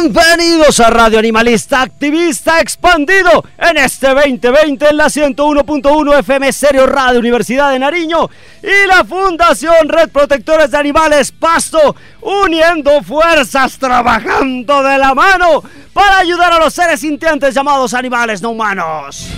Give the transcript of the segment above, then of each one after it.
Bienvenidos a Radio Animalista Activista Expandido en este 2020 en la 101.1 FM Serio Radio Universidad de Nariño y la Fundación Red Protectores de Animales Pasto uniendo fuerzas, trabajando de la mano para ayudar a los seres sintientes llamados animales no humanos.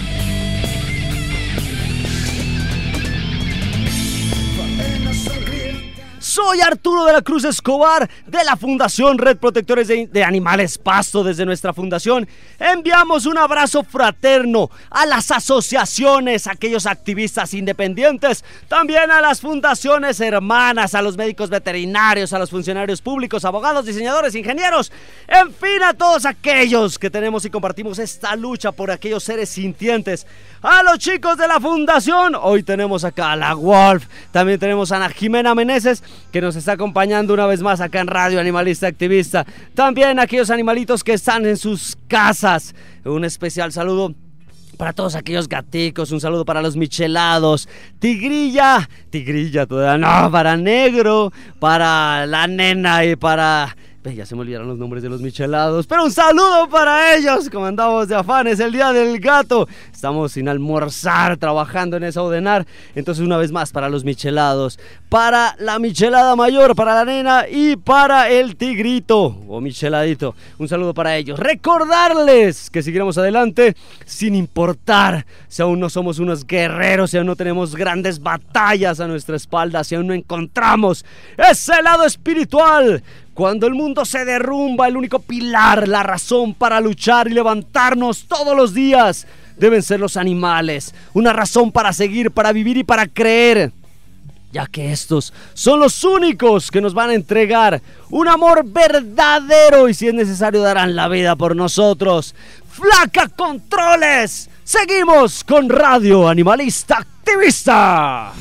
Soy Arturo de la Cruz Escobar de la Fundación Red Protectores de, Animales Pasto. Desde nuestra fundación enviamos un abrazo fraterno a las asociaciones, a aquellos activistas independientes, también a las fundaciones hermanas, a los médicos veterinarios, a los funcionarios públicos, abogados, diseñadores, ingenieros, en fin, a todos aquellos que tenemos y compartimos esta lucha por aquellos seres sintientes. A los chicos de la fundación, hoy tenemos acá a la Wolf, también tenemos a Ana Jimena Meneses que nos está acompañando una vez más acá en Radio Animalista Activista. También aquellos animalitos que están en sus casas. Un especial saludo para todos aquellos gaticos, un saludo para los michelados, tigrilla, tigrilla todavía no, para negro, para la nena y para ya se me olvidaron los nombres de los michelados. Pero un saludo para ellos. Como andamos de afanes el día del gato. Estamos sin almorzar, trabajando en esa ordenar. Entonces, una vez más, para los michelados. Para la michelada mayor, para la nena y para el tigrito o micheladito. Un saludo para ellos. Recordarles que seguiremos adelante sin importar si aún no somos unos guerreros, si aún no tenemos grandes batallas a nuestra espalda, si aún no encontramos ese lado espiritual cuando el mundo se derrumba, el único pilar, la razón para luchar y levantarnos todos los días deben ser los animales. Una razón para seguir, para vivir y para creer. Ya que estos son los únicos que nos van a entregar un amor verdadero y si es necesario darán la vida por nosotros. ¡Flaca Controles! Seguimos con Radio Animalista Activista.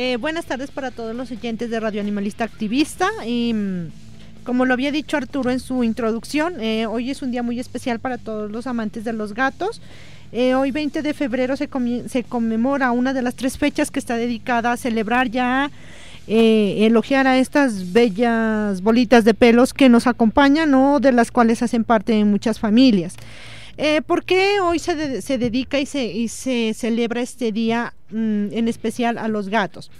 Eh, buenas tardes para todos los oyentes de Radio Animalista Activista. Y, mm, como lo había dicho Arturo en su introducción, eh, hoy es un día muy especial para todos los amantes de los gatos. Eh, hoy 20 de febrero se, se, conmemora una de las tres fechas que está dedicada a celebrar ya, elogiar a estas bellas bolitas de pelos que nos acompañan o de las cuales hacen parte de muchas familias. Eh, ¿Por qué hoy se, se dedica y se, y se, celebra este día mm, en especial a los gatos?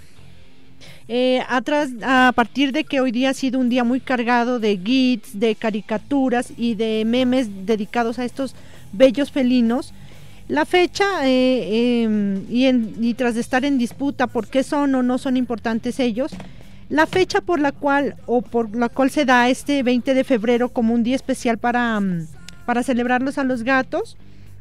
Eh, atrás, a partir de que hoy día ha sido un día muy cargado de guides, de caricaturas y de memes dedicados a estos bellos felinos, la fecha eh, em, y, y tras de estar en disputa por qué son o no son importantes ellos, la fecha por la cual o por la cual se da este 20 de febrero como un día especial para, mm, para celebrarlos a los gatos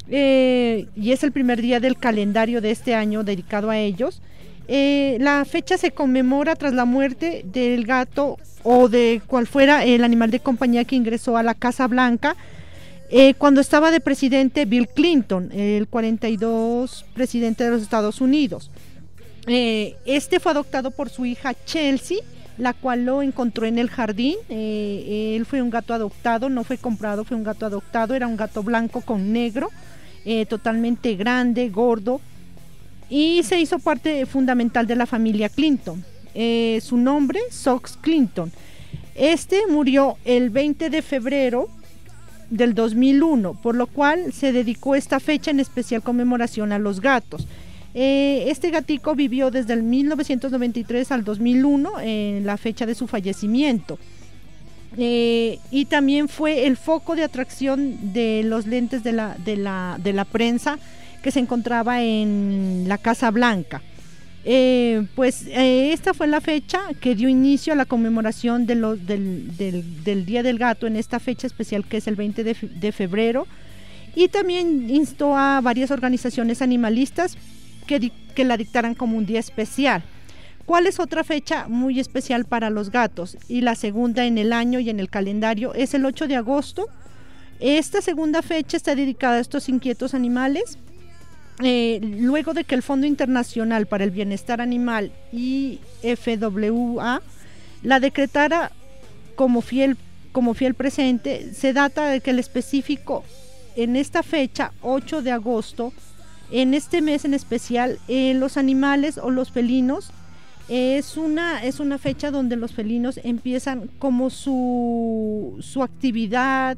eh, y es el primer día del calendario de este año dedicado a ellos. Eh, la fecha se conmemora tras la muerte del gato o de cual fuera el animal de compañía que ingresó a la Casa Blanca eh, cuando estaba de presidente Bill Clinton, el 42 presidente de los Estados Unidos. Este fue adoptado por su hija Chelsea, la cual lo encontró en el jardín. Eh, él fue un gato adoptado, no fue comprado, fue un gato adoptado. Era un gato blanco con negro, eh, totalmente grande, gordo. Y se hizo parte fundamental de la familia Clinton. su nombre, Sox Clinton. Este murió el 20 de febrero del 2001, por lo cual se dedicó esta fecha en especial conmemoración a los gatos. Eh, este gatico vivió desde el 1993 al 2001, en la fecha de su fallecimiento. Eh, y también fue el foco de atracción de los lentes de la, de la, prensa que se encontraba en la Casa Blanca. Eh, pues esta fue la fecha que dio inicio a la conmemoración de los, del, Día del Gato en esta fecha especial que es el 20 de, de febrero. Y también instó a varias organizaciones animalistas que, la dictaran como un día especial. ¿Cuál es otra fecha muy especial para los gatos? Y la segunda en el año y en el calendario es el 8 de agosto. Esta segunda fecha está dedicada a estos inquietos animales. Eh, luego de que el Fondo Internacional para el Bienestar Animal, IFWA, la decretara como fiel, como fiel presente, se data de que el específico en esta fecha, 8 de agosto, en este mes en especial, eh, los animales o los felinos es una, es una fecha donde los felinos empiezan como su, su actividad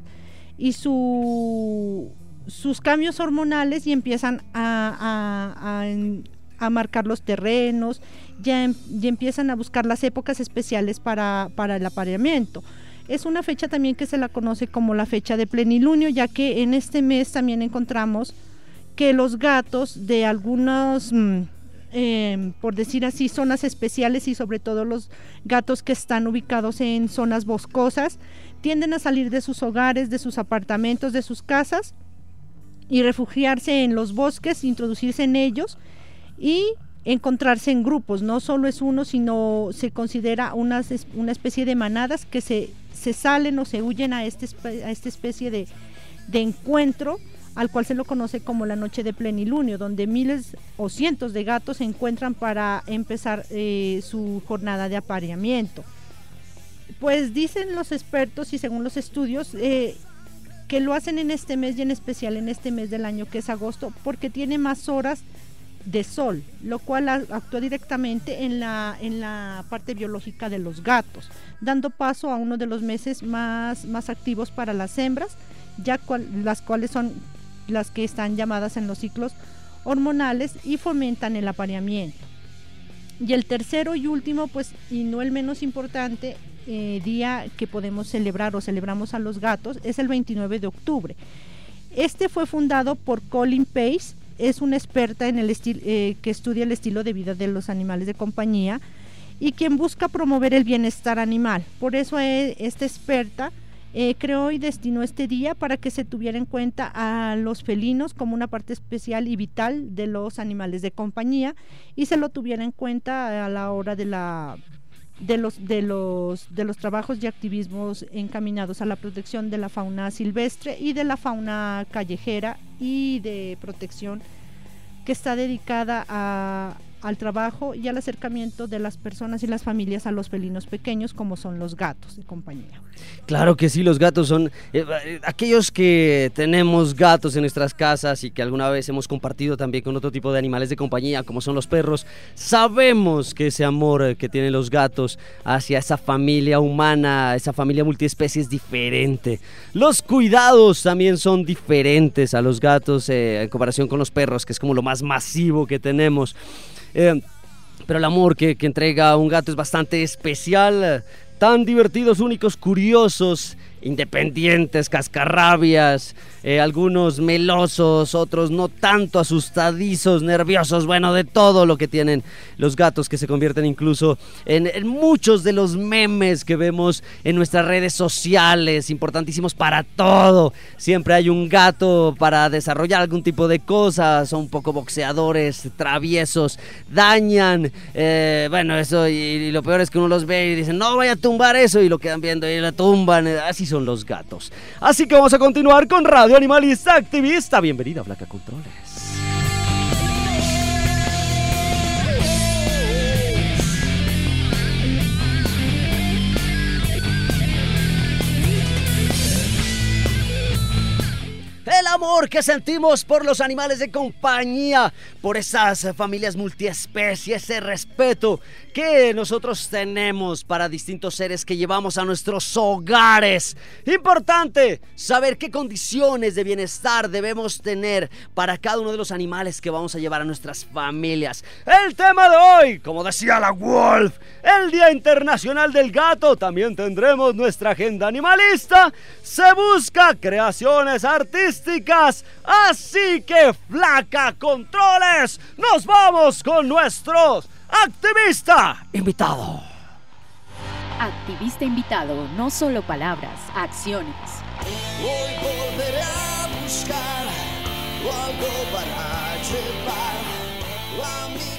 y su, sus cambios hormonales y empiezan a, a, marcar los terrenos, ya, em, ya, empiezan a buscar las épocas especiales para, para el apareamiento. Es una fecha también que se la conoce como la fecha de plenilunio, ya que en este mes también encontramos que los gatos de algunos, mm, em, por decir así, zonas especiales y sobre todo los gatos que están ubicados en zonas boscosas, tienden a salir de sus hogares, de sus apartamentos, de sus casas y refugiarse en los bosques, introducirse en ellos y encontrarse en grupos. No solo es uno, sino se considera una, una especie de manadas que se, se salen o se huyen a, este, a esta especie de, de encuentro al cual se lo conoce como la noche de plenilunio, donde miles o cientos de gatos se encuentran para empezar eh, su jornada de apareamiento. Pues dicen los expertos y según los estudios eh, que lo hacen en este mes y en especial en este mes del año que es agosto porque tiene más horas de sol, lo cual actúa directamente en la, en la parte biológica de los gatos, dando paso a uno de los meses más, más activos para las hembras, ya las cuales son las que están llamadas en los ciclos hormonales y fomentan el apareamiento. Y el tercero y último, pues, y no el menos importante, eh, día que podemos celebrar o celebramos a los gatos es el 29 de octubre. Este fue fundado por Colin Pace, es una experta en el estilo eh, que estudia el estilo de vida de los animales de compañía y quien busca promover el bienestar animal. Por eso eh, esta experta eh, creó y destinó este día para que se tuviera en cuenta a los felinos como una parte especial y vital de los animales de compañía y se lo tuviera en cuenta a la hora de la de los de los de los trabajos y activismos encaminados a la protección de la fauna silvestre y de la fauna callejera y de protección que está dedicada a, al trabajo y al acercamiento de las personas y las familias a los felinos pequeños como son los gatos de compañía. Claro que sí, los gatos son eh, eh, aquellos que tenemos gatos en nuestras casas y que alguna vez hemos compartido también con otro tipo de animales de compañía como son los perros. Sabemos que ese amor eh, que tienen los gatos hacia esa familia humana, esa familia multiespecie es diferente. Los cuidados también son diferentes a los gatos en comparación con los perros, que es como lo más masivo que tenemos. Eh, pero el amor que, que entrega un gato es bastante especial, tan divertidos, únicos, curiosos independientes, cascarrabias, eh, algunos melosos, otros no tanto asustadizos, nerviosos, bueno, de todo lo que tienen los gatos que se convierten incluso en, muchos de los memes que vemos en nuestras redes sociales, importantísimos para todo. Siempre hay un gato para desarrollar algún tipo de cosas, son un poco boxeadores, traviesos, dañan, eh, bueno, eso y, lo peor es que uno los ve y dicen, no vaya a tumbar eso y lo quedan viendo y la tumban, así son los gatos. Así que vamos a continuar con Radio Animalista Activista. Bienvenida, Blaca Controles. El amor que sentimos por los animales de compañía, por esas familias multiespecies, ese respeto que nosotros tenemos para distintos seres que llevamos a nuestros hogares. Importante saber qué condiciones de bienestar debemos tener para cada uno de los animales que vamos a llevar a nuestras familias. El tema de hoy, como decía la Wolf, el Día Internacional del Gato, también tendremos nuestra agenda animalista. Se busca creaciones artísticas, así que flaca controles, nos vamos con nuestros activista invitado. Activista invitado, no solo palabras, acciones. Hoy volveré a buscar algo para llevar a mi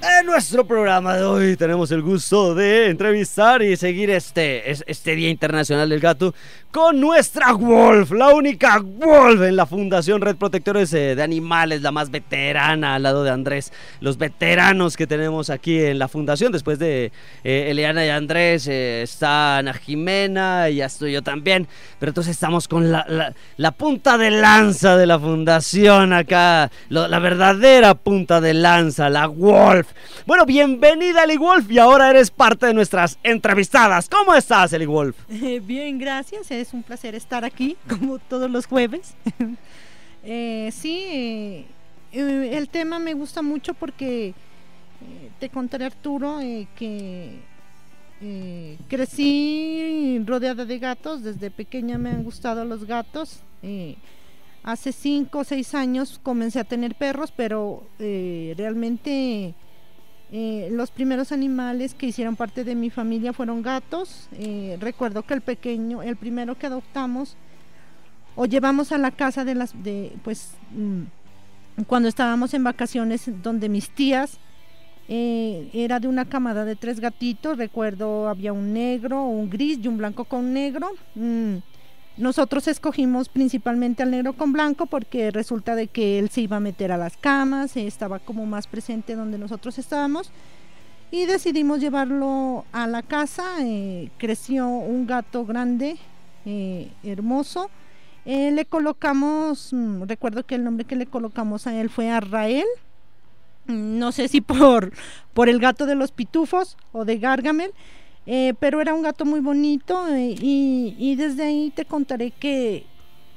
En nuestro programa de hoy tenemos el gusto de entrevistar y seguir este, este Día Internacional del Gato con nuestra Wolf, la única Wolf en la Fundación Red Protectores eh, de Animales, la más veterana al lado de Andrés. Los veteranos que tenemos aquí en la Fundación, después de eh, Eliana y Andrés, eh, está Ana Jimena y ya estoy yo también. Pero entonces estamos con la, la, punta de lanza de la Fundación acá, la verdadera punta de lanza, la Wolf. Bueno, bienvenida Eli Wolf y ahora eres parte de nuestras entrevistadas. ¿Cómo estás, Eli Wolf? bien, gracias es un placer estar aquí como todos los jueves. Eh, sí, eh, el tema me gusta mucho porque eh, te contaré Arturo que crecí rodeada de gatos, desde pequeña me han gustado los gatos. hace cinco o seis años comencé a tener perros, pero realmente eh, los primeros animales que hicieron parte de mi familia fueron gatos. Eh, recuerdo que el pequeño, el primero que adoptamos o llevamos a la casa de las, de, pues, mm, cuando estábamos en vacaciones donde mis tías, eh, era de una camada de tres gatitos. Recuerdo había un negro, un gris y un blanco con negro. Mm, nosotros escogimos principalmente al negro con blanco porque resulta de que él se iba a meter a las camas, estaba como más presente donde nosotros estábamos y decidimos llevarlo a la casa. Eh, creció un gato grande, eh, hermoso. Eh, le colocamos, mm, recuerdo que el nombre que le colocamos a él fue Arrael. Mm, no sé si por, por el gato de los pitufos o de Gargamel. Eh, pero era un gato muy bonito eh, y, desde ahí te contaré que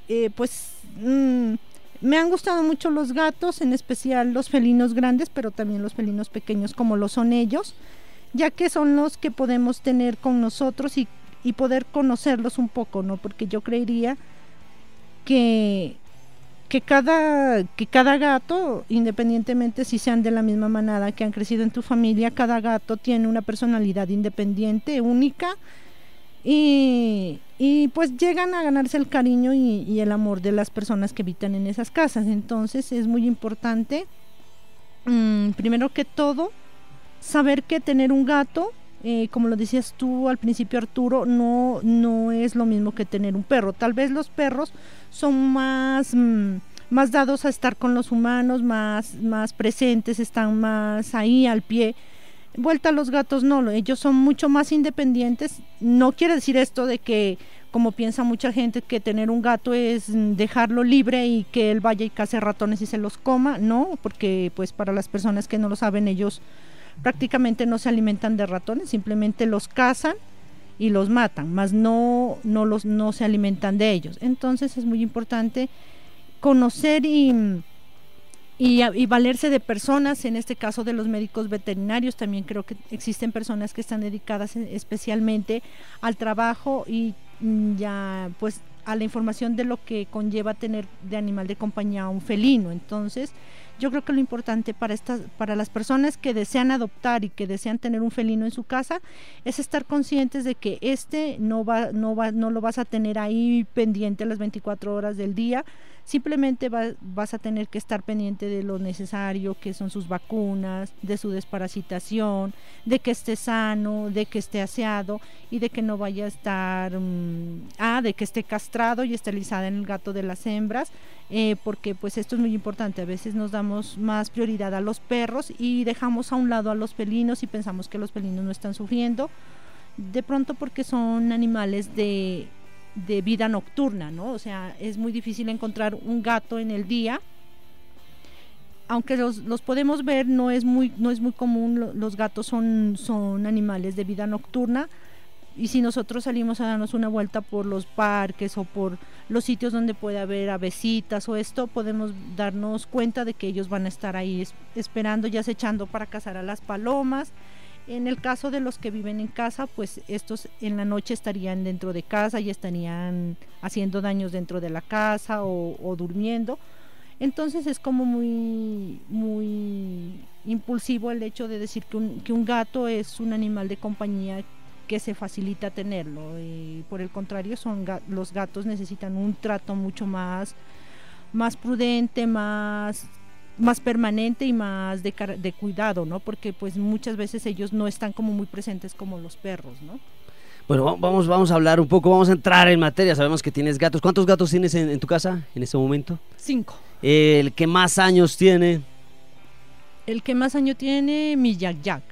eh, pues mm, me han gustado mucho los gatos, en especial los felinos grandes, pero también los felinos pequeños como lo son ellos, ya que son los que podemos tener con nosotros y, y poder conocerlos un poco, ¿no? Porque yo creería que que cada, que cada gato, independientemente si sean de la misma manada que han crecido en tu familia, cada gato tiene una personalidad independiente, única, y, pues llegan a ganarse el cariño y, el amor de las personas que habitan en esas casas. Entonces es muy importante, mm, primero que todo, saber que tener un gato eh, como lo decías tú al principio Arturo, no, no es lo mismo que tener un perro. Tal vez los perros son más, mm, más dados a estar con los humanos, más, más presentes, están más ahí al pie. Vuelta a los gatos no, ellos son mucho más independientes. No quiere decir esto de que como piensa mucha gente que tener un gato es mm, dejarlo libre y que él vaya y case ratones y se los coma, no, porque pues para las personas que no lo saben ellos prácticamente no se alimentan de ratones, simplemente los cazan y los matan, más no no los no se alimentan de ellos. Entonces es muy importante conocer y y, valerse de personas, en este caso de los médicos veterinarios, también creo que existen personas que están dedicadas especialmente al trabajo y mm, ya pues a la información de lo que conlleva tener de animal de compañía un felino. Entonces, yo creo que lo importante para estas para las personas que desean adoptar y que desean tener un felino en su casa es estar conscientes de que este no va no va no lo vas a tener ahí pendiente las 24 horas del día Simplemente vas a tener que estar pendiente de lo necesario, que son sus vacunas, de su desparasitación, de que esté sano, de que esté aseado y de que no vaya a estar, mm, ah, de que esté castrado y esterilizada en el gato de las hembras, eh, porque pues esto es muy importante. A veces nos damos más prioridad a los perros y dejamos a un lado a los felinos y pensamos que los felinos no están sufriendo. De pronto porque son animales de de vida nocturna, ¿no? O sea, es muy difícil encontrar un gato en el día. Aunque los, los podemos ver, no es muy, no es muy común, los gatos son, son animales de vida nocturna. Y si nosotros salimos a darnos una vuelta por los parques o por los sitios donde puede haber avesitas o esto, podemos darnos cuenta de que ellos van a estar ahí esperando y acechando para cazar a las palomas en el caso de los que viven en casa, pues estos en la noche estarían dentro de casa y estarían haciendo daños dentro de la casa o, durmiendo. Entonces es como muy, muy impulsivo el hecho de decir que un, que un gato es un animal de compañía que se facilita tenerlo. Y por el contrario, son los gatos necesitan un trato mucho más, más prudente, más más permanente y más de, de cuidado, ¿no? Porque pues muchas veces ellos no están como muy presentes como los perros, ¿no? Bueno, vamos, vamos a hablar un poco, vamos a entrar en materia. Sabemos que tienes gatos. ¿Cuántos gatos tienes en, tu casa en este momento? Cinco. ¿El que más años tiene? El que más años tiene, mi Jack Jack.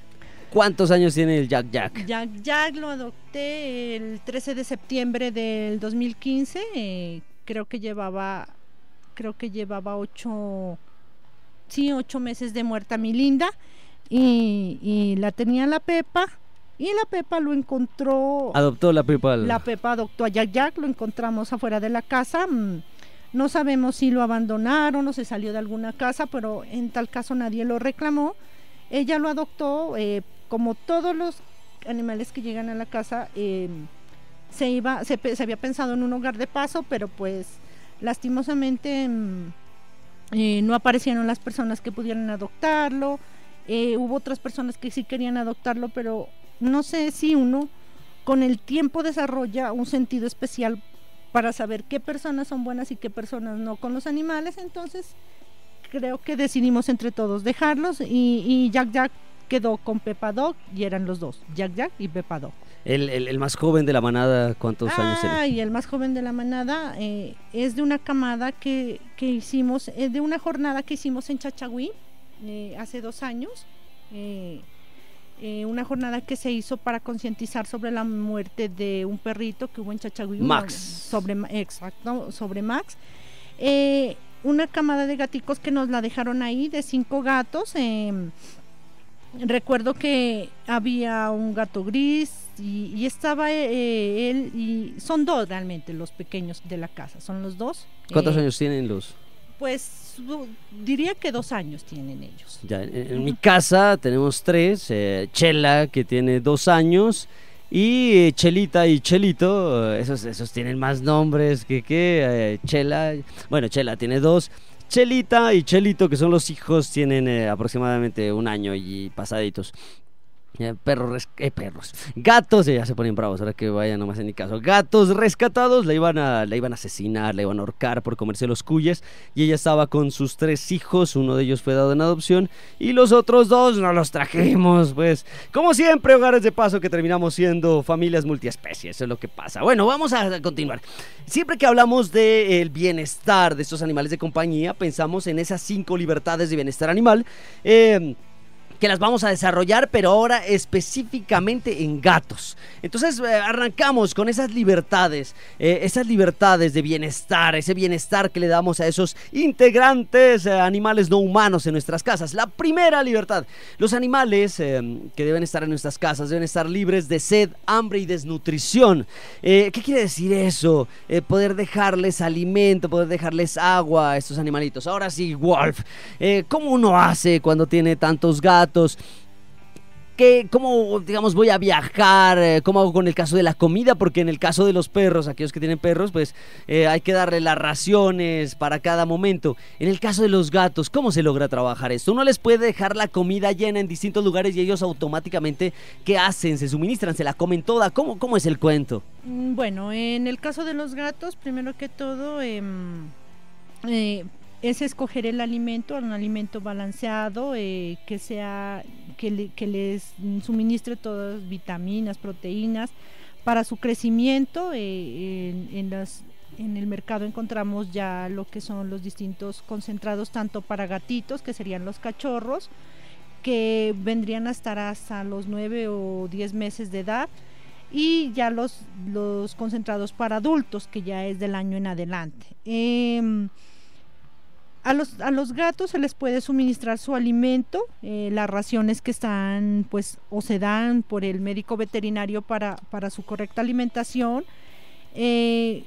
¿Cuántos años tiene el Jack Jack? Jack Jack lo adopté el 13 de septiembre del 2015. Eh, creo que llevaba, creo que llevaba ocho sí, ocho meses de muerta mi linda, y, la tenía la Pepa, y la Pepa lo encontró. Adoptó la Pepa. La Pepa adoptó a Jack Jack, lo encontramos afuera de la casa. Mm, no sabemos si lo abandonaron o se salió de alguna casa, pero en tal caso nadie lo reclamó. Ella lo adoptó, eh, como todos los animales que llegan a la casa, em, se iba, se, se, había pensado en un hogar de paso, pero pues lastimosamente mm, eh, no aparecieron las personas que pudieran adoptarlo, eh, hubo otras personas que sí querían adoptarlo, pero no sé si uno con el tiempo desarrolla un sentido especial para saber qué personas son buenas y qué personas no con los animales, entonces creo que decidimos entre todos dejarlos y, y Jack Jack quedó con Peppa Dog y eran los dos, Jack Jack y Peppa Dog. El, más joven de la manada, ¿cuántos años tiene? Y el más joven de la manada eh, es de una camada que, que hicimos, es de una jornada que hicimos en Chachagüí eh, hace dos años. Eh, una jornada que se hizo para concientizar sobre la muerte de un perrito que hubo en Chachagüí. Max. Sobre, exacto, sobre Max. una camada de gaticos que nos la dejaron ahí, de cinco gatos. recuerdo que había un gato gris, y, estaba eh, él y son dos realmente los pequeños de la casa, son los dos. ¿Cuántos eh, años tienen los? Pues diría que dos años tienen ellos. Ya, en, mi casa tenemos tres, eh, Chela que tiene dos años y Chelita y Chelito, esos, esos tienen más nombres que que Chela, bueno Chela tiene dos. Chelita y Chelito, que son los hijos, tienen aproximadamente un año y pasaditos perros, eh, perros, gatos, ya se ponen bravos ahora que vayan nomás en mi caso, gatos rescatados, la iban a, la iban a asesinar, la iban a ahorcar por comerse los cuyes y ella estaba con sus tres hijos, uno de ellos fue dado en adopción y los otros dos no los trajimos, pues como siempre hogares de paso que terminamos siendo familias multiespecies, eso es lo que pasa. Bueno, vamos a continuar. Siempre que hablamos del bienestar de estos animales de compañía, pensamos en esas cinco libertades de bienestar animal. Eh, que las vamos a desarrollar, pero ahora específicamente en gatos. Entonces eh, arrancamos con esas libertades, eh, esas libertades de bienestar, ese bienestar que le damos a esos integrantes eh, animales no humanos en nuestras casas. La primera libertad, los animales que deben estar en nuestras casas deben estar libres de sed, hambre y desnutrición. ¿Qué quiere decir eso? poder dejarles alimento, poder dejarles agua a estos animalitos. Ahora sí, Wolf, ¿cómo uno hace cuando tiene tantos gatos? ¿Cómo, digamos, voy a viajar? Eh, ¿Cómo hago con el caso de la comida? Porque en el caso de los perros, aquellos que tienen perros, pues eh, hay que darle las raciones para cada momento. En el caso de los gatos, ¿cómo se logra trabajar esto? Uno les puede dejar la comida llena en distintos lugares y ellos automáticamente, ¿qué hacen? ¿Se suministran? ¿Se la comen toda? ¿Cómo, cómo es el cuento? Mm, bueno, en el caso de los gatos, primero que todo, em, eh, es escoger el alimento, un alimento balanceado, eh, que sea, que, les suministre todas vitaminas, proteínas para su crecimiento. Eh, en, las, en el mercado encontramos ya lo que son los distintos concentrados, tanto para gatitos, que serían los cachorros, que vendrían a estar hasta los 9 o 10 meses de edad, y ya los, los concentrados para adultos, que ya es del año en adelante. Em, a los, a los gatos se les puede suministrar su alimento, eh, las raciones que están, pues, o se dan por el médico veterinario para, para su correcta alimentación. Eh,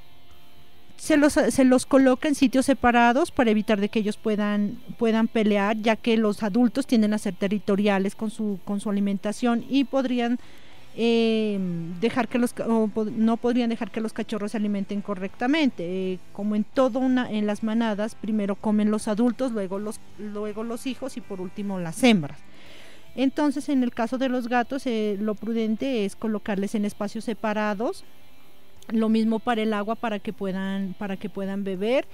se los, se los coloca en sitios separados para evitar de que ellos puedan, puedan pelear, ya que los adultos tienden a ser territoriales con su, con su alimentación y podrían eh, dejar que los no podrían dejar que los cachorros se alimenten correctamente. Eh, como en todo una en las manadas primero comen los adultos luego los luego los hijos y por último las hembras. Entonces en el caso de los gatos eh, lo prudente es colocarles en espacios separados lo mismo para el agua para que puedan para que puedan beber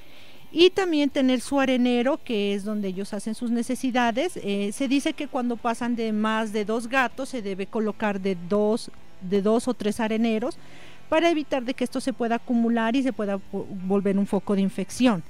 y también tener su arenero, que es donde ellos hacen sus necesidades. Eh, se dice que cuando pasan de más de dos gatos se debe colocar de dos, de dos o tres areneros para evitar de que esto se pueda acumular y se pueda volver un foco de infección.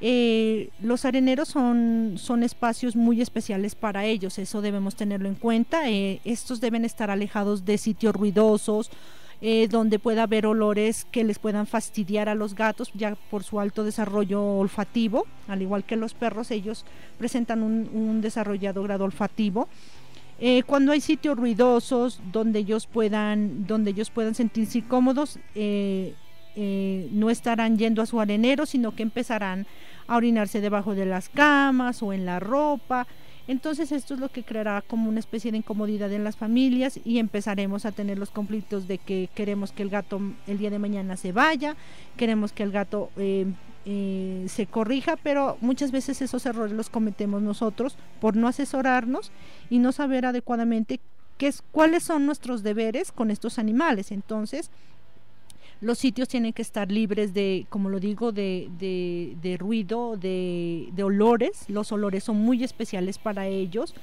Eh, los areneros son, son espacios muy especiales para ellos, eso debemos tenerlo en cuenta. Eh, estos deben estar alejados de sitios ruidosos, eh, donde pueda haber olores que les puedan fastidiar a los gatos ya por su alto desarrollo olfativo, al igual que los perros, ellos presentan un, desarrollado grado olfativo. Eh, cuando hay sitios ruidosos donde ellos puedan, donde ellos puedan sentirse cómodos, eh, no estarán yendo a su arenero, sino que empezarán a orinarse debajo de las camas o en la ropa. Entonces esto es lo que creará como una especie de incomodidad en las familias y empezaremos a tener los conflictos de que queremos que el gato el día de mañana se vaya, queremos que el gato eh, eh, se corrija, pero muchas veces esos errores los cometemos nosotros por no asesorarnos y no saber adecuadamente qué es, cuáles son nuestros deberes con estos animales. Entonces, los sitios tienen que estar libres de, como lo digo, de, de, ruido, de, olores. Los olores son muy especiales para ellos.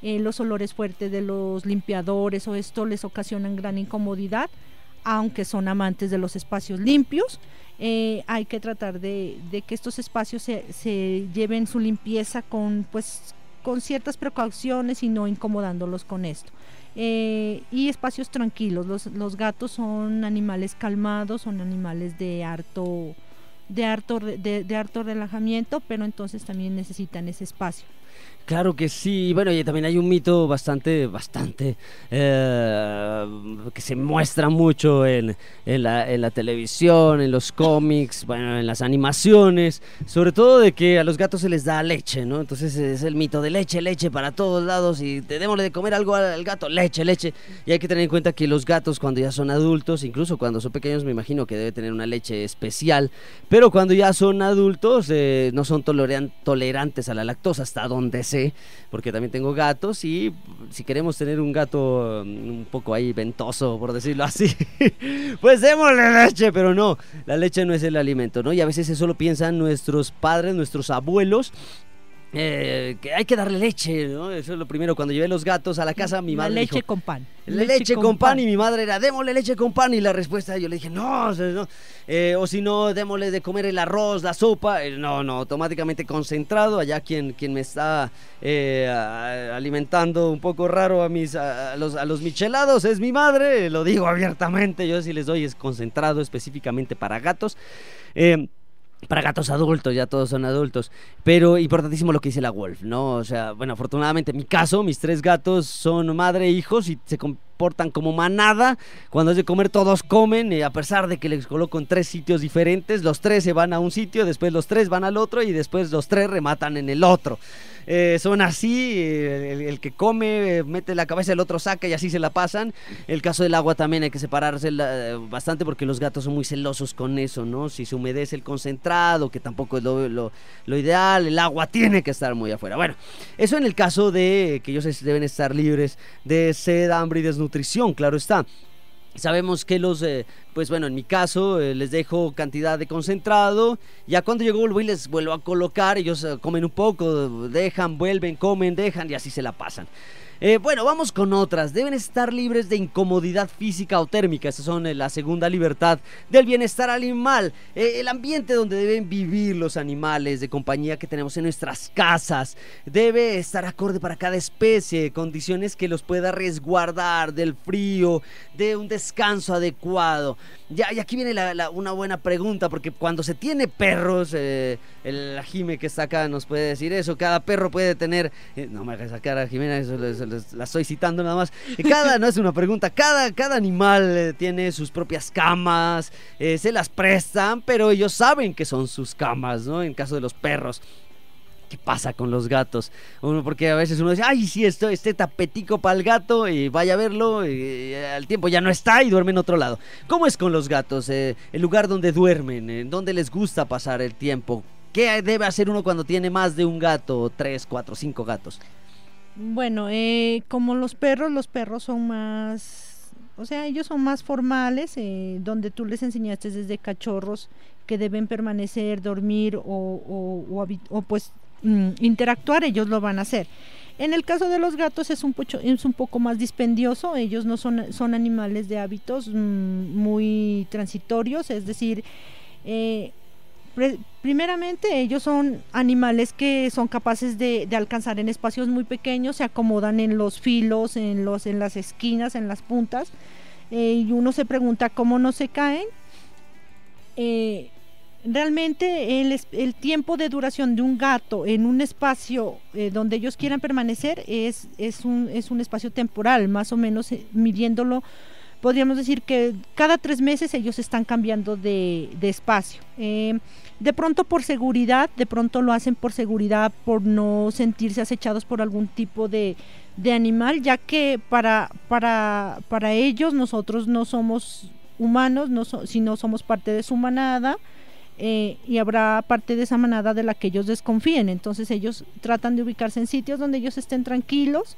Eh, los olores fuertes de los limpiadores o esto les ocasionan gran incomodidad, aunque son amantes de los espacios limpios. Eh, hay que tratar de, que estos espacios se, se, lleven su limpieza con, pues, con ciertas precauciones y no incomodándolos con esto. Eh, y espacios tranquilos. Los, los, gatos son animales calmados, son animales de harto, de harto, de, de harto relajamiento, pero entonces también necesitan ese espacio. Claro que sí. Bueno, y también hay un mito bastante, bastante, eh, que se muestra mucho en, en, la, en, televisión, en los cómics, bueno, en las animaciones, sobre todo de que a los gatos se les da leche, ¿no? Entonces es el mito de leche, leche para todos lados y démosle de comer algo al gato, leche, leche. Y hay que tener en cuenta que los gatos cuando ya son adultos, incluso cuando son pequeños, me imagino que debe tener una leche especial, pero cuando ya son adultos eh, no son tolerantes a la lactosa hasta donde porque también tengo gatos y si queremos tener un gato mm, un poco ahí ventoso, por decirlo así, pues démosle leche, pero no, la leche no es el alimento, ¿no? Y a veces eso lo piensan nuestros padres, nuestros abuelos, eh, que hay que darle leche, ¿no? Eso es lo primero. Cuando llevé los gatos a la casa, mi La madre leche dijo, con pan. "Le- leche, con pan. y mi madre era, démosle leche con pan y la respuesta yo le dije, no, o no. Eh, o si no, démosle de comer el arroz, la sopa, Eh, no, no, automáticamente concentrado, allá quien, quien me está alimentando un poco raro a mis, a, a los, a los michelados es mi madre, lo digo abiertamente, yo sí les doy es concentrado específicamente para gatos. Eh, para gatos adultos, ya todos son adultos. Pero importantísimo lo que dice la Wolf, ¿no? O sea, bueno, afortunadamente en mi caso, mis tres gatos son madre e hijos y se comportan como manada. Cuando es de comer, todos comen. eh, a pesar de que les coloco en tres sitios diferentes, los tres se van a un sitio, después los tres van al otro y después los tres rematan en el otro. Eh, son así, eh, el, que come mete la cabeza, el otro saca y así se la pasan. El caso del agua también hay que separarse bastante porque los gatos son muy celosos con eso, ¿no? Si se humedece el concentrado, que tampoco es lo, lo- ideal, el agua tiene que estar muy afuera. Bueno, eso en el caso de que ellos deben estar libres de sed, hambre y desnutrición, claro está. Sabemos que los, eh, pues bueno, en mi caso eh, les dejo cantidad de concentrado. Ya cuando yo vuelvo y les vuelvo a colocar, ellos eh, comen un poco, dejan, vuelven, comen, dejan y así se la pasan. Eh, bueno, vamos con otras. Deben estar libres de incomodidad física o térmica. Esas son eh, la segunda libertad del bienestar animal. Eh, el ambiente donde deben vivir los animales de compañía que tenemos en nuestras casas debe estar acorde para cada especie. Condiciones que los pueda resguardar del frío, de un descanso adecuado. Ya, y aquí viene una buena pregunta, porque cuando se tiene perros, eh, el Jime que está acá nos puede decir eso. Cada perro puede tener. no me hagas sacar a Jimena, eso les- les- la estoy citando nada más. Eh, Cada, no es una pregunta, cada, cada animal eh, tiene sus propias camas, eh, se las prestan, pero ellos saben que son sus camas, ¿no? En caso de los perros. ¿Qué pasa con los gatos? Uno, porque a veces uno dice, ay, sí, esto, este tapetico para el gato, y vaya a verlo, y eh, al tiempo ya no está y duerme en otro lado. ¿Cómo es con los gatos? Eh, el lugar donde duermen, en dónde les gusta pasar el tiempo. ¿Qué debe hacer uno cuando tiene más de un gato, tres, cuatro, cinco gatos? Bueno, eh, como los perros, los perros son más, o sea, ellos son más formales, eh, donde tú les enseñaste desde cachorros que deben permanecer, dormir o, o, pues mm, interactuar, ellos lo van a hacer. En el caso de los gatos es un, pocho- es un poco más dispendioso, ellos no son, son animales de hábitos mm, muy transitorios, es decir, eh, primeramente ellos son animales que son capaces de, alcanzar en espacios muy pequeños, se acomodan en los filos, en, los, en las esquinas, en las puntas, eh, y uno se pregunta cómo no se caen. Eh, realmente el, el tiempo de duración de un gato en un espacio eh, donde ellos quieran permanecer es, es, un, es un espacio temporal, más o menos eh, midiéndolo podríamos decir que cada tres meses ellos están cambiando de, de espacio. Eh, de pronto por seguridad, de pronto lo hacen por seguridad, por no sentirse acechados por algún tipo de, de animal, ya que para, para, para ellos nosotros no somos humanos, no so- sino somos parte de su manada. eh, y habrá parte de esa manada de la que ellos desconfíen. Entonces ellos tratan de ubicarse en sitios donde ellos estén tranquilos,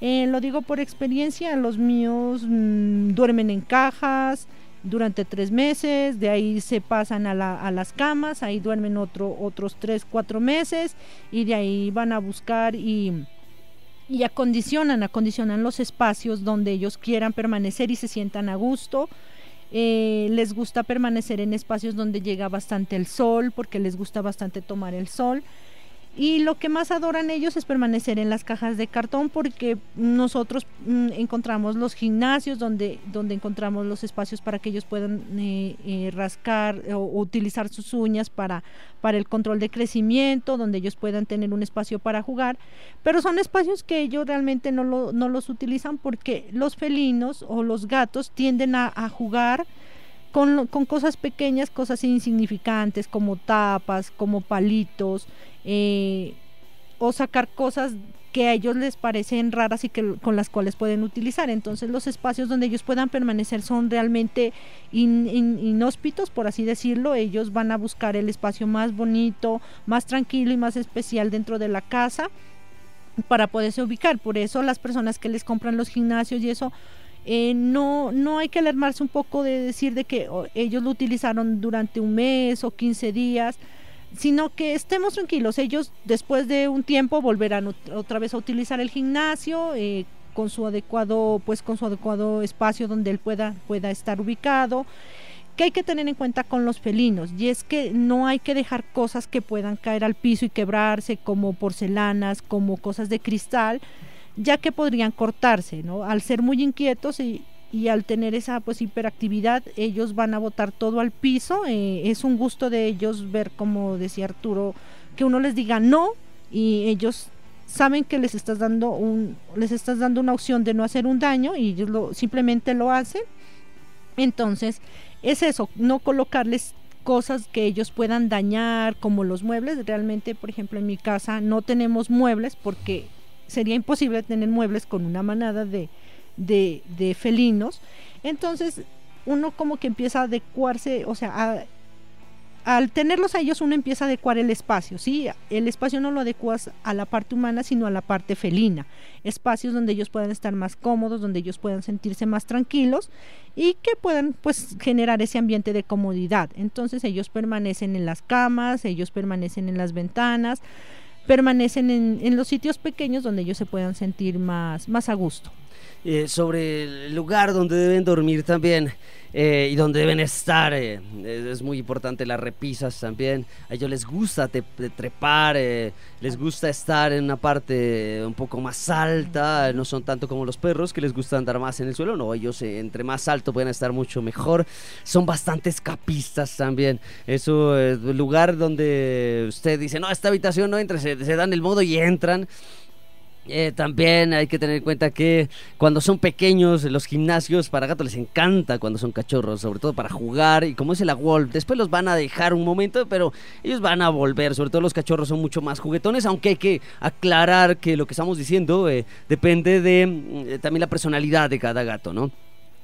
eh, lo digo por experiencia, los míos mm, duermen en cajas durante tres meses, de ahí se pasan a, la- a las camas, ahí duermen otro, otros tres, cuatro meses y de ahí van a buscar y, acondicionan, acondicionan los espacios donde ellos quieran permanecer y se sientan a gusto. Eh, les gusta permanecer en espacios donde llega bastante el sol, porque les gusta bastante tomar el sol. Y lo que más adoran ellos es permanecer en las cajas de cartón porque nosotros mm, encontramos los gimnasios donde, donde encontramos los espacios para que ellos puedan eh, eh, rascar o, utilizar sus uñas para, para el control de crecimiento, donde ellos puedan tener un espacio para jugar. Pero son espacios que ellos realmente no, lo- no los utilizan porque los felinos o los gatos tienden a jugar con, con cosas pequeñas, cosas insignificantes como tapas, como palitos, eh, o sacar cosas que a ellos les parecen raras y que con las cuales pueden utilizar. Entonces los espacios donde ellos puedan permanecer son realmente in- in- inhóspitos, por así decirlo. Ellos van a buscar el espacio más bonito, más tranquilo y más especial dentro de la casa para poderse ubicar. Por eso las personas que les compran los gimnasios y eso eh, no, no hay que alarmarse un poco de decir de que ellos lo utilizaron durante un mes o 15 días. sino que estemos tranquilos. Ellos después de un tiempo volverán otra vez a utilizar el gimnasio eh, con su adecuado, pues con su adecuado espacio donde él pueda, pueda estar ubicado. Que hay que tener en cuenta con los felinos y es que no hay que dejar cosas que puedan caer al piso y quebrarse como porcelanas, como cosas de cristal, ya que podrían cortarse, ¿no? Al ser muy inquietos y, y al tener esa pues hiperactividad ellos van a botar todo al piso. Eh, es un gusto de ellos ver como decía Arturo que uno les diga no y ellos saben que les estás dando un les estás dando una opción de no hacer un daño y ellos lo, simplemente lo hacen. Entonces es eso no colocarles cosas que ellos puedan dañar como los muebles. Realmente por ejemplo en mi casa no tenemos muebles porque sería imposible tener muebles con una manada de de, felinos. Entonces, uno como que empieza a adecuarse, o sea, al tenerlos a ellos uno empieza a adecuar el espacio, ¿sí? El espacio no lo adecuas a la parte humana, sino a la parte felina. Espacios donde ellos puedan estar más cómodos, donde ellos puedan sentirse más tranquilos y que puedan pues generar ese ambiente de comodidad. Entonces ellos permanecen en las camas, ellos permanecen en las ventanas, permanecen en, en los sitios pequeños donde ellos se puedan sentir más, más a gusto. Eh, sobre el lugar donde deben dormir también eh, y donde deben estar. Eh, es muy importante las repisas también. A ellos les gusta trepar, les gusta estar en una parte un poco más alta. No son tanto como los perros que les gusta andar más en el suelo. No, ellos entre más alto pueden estar mucho mejor. Son bastante escapistas también. Eso es un lugar donde usted dice, no, esta habitación no entra, se dan el modo y entran. Eh, también hay que tener en cuenta que cuando son pequeños, los gimnasios para gatos les encanta cuando son cachorros, sobre todo para jugar. Y como es la Wolf, después los van a dejar un momento, pero ellos van a volver. Sobre todo los cachorros son mucho más juguetones, aunque hay que aclarar que lo que estamos diciendo eh, depende de mm, también la personalidad de cada gato, ¿no?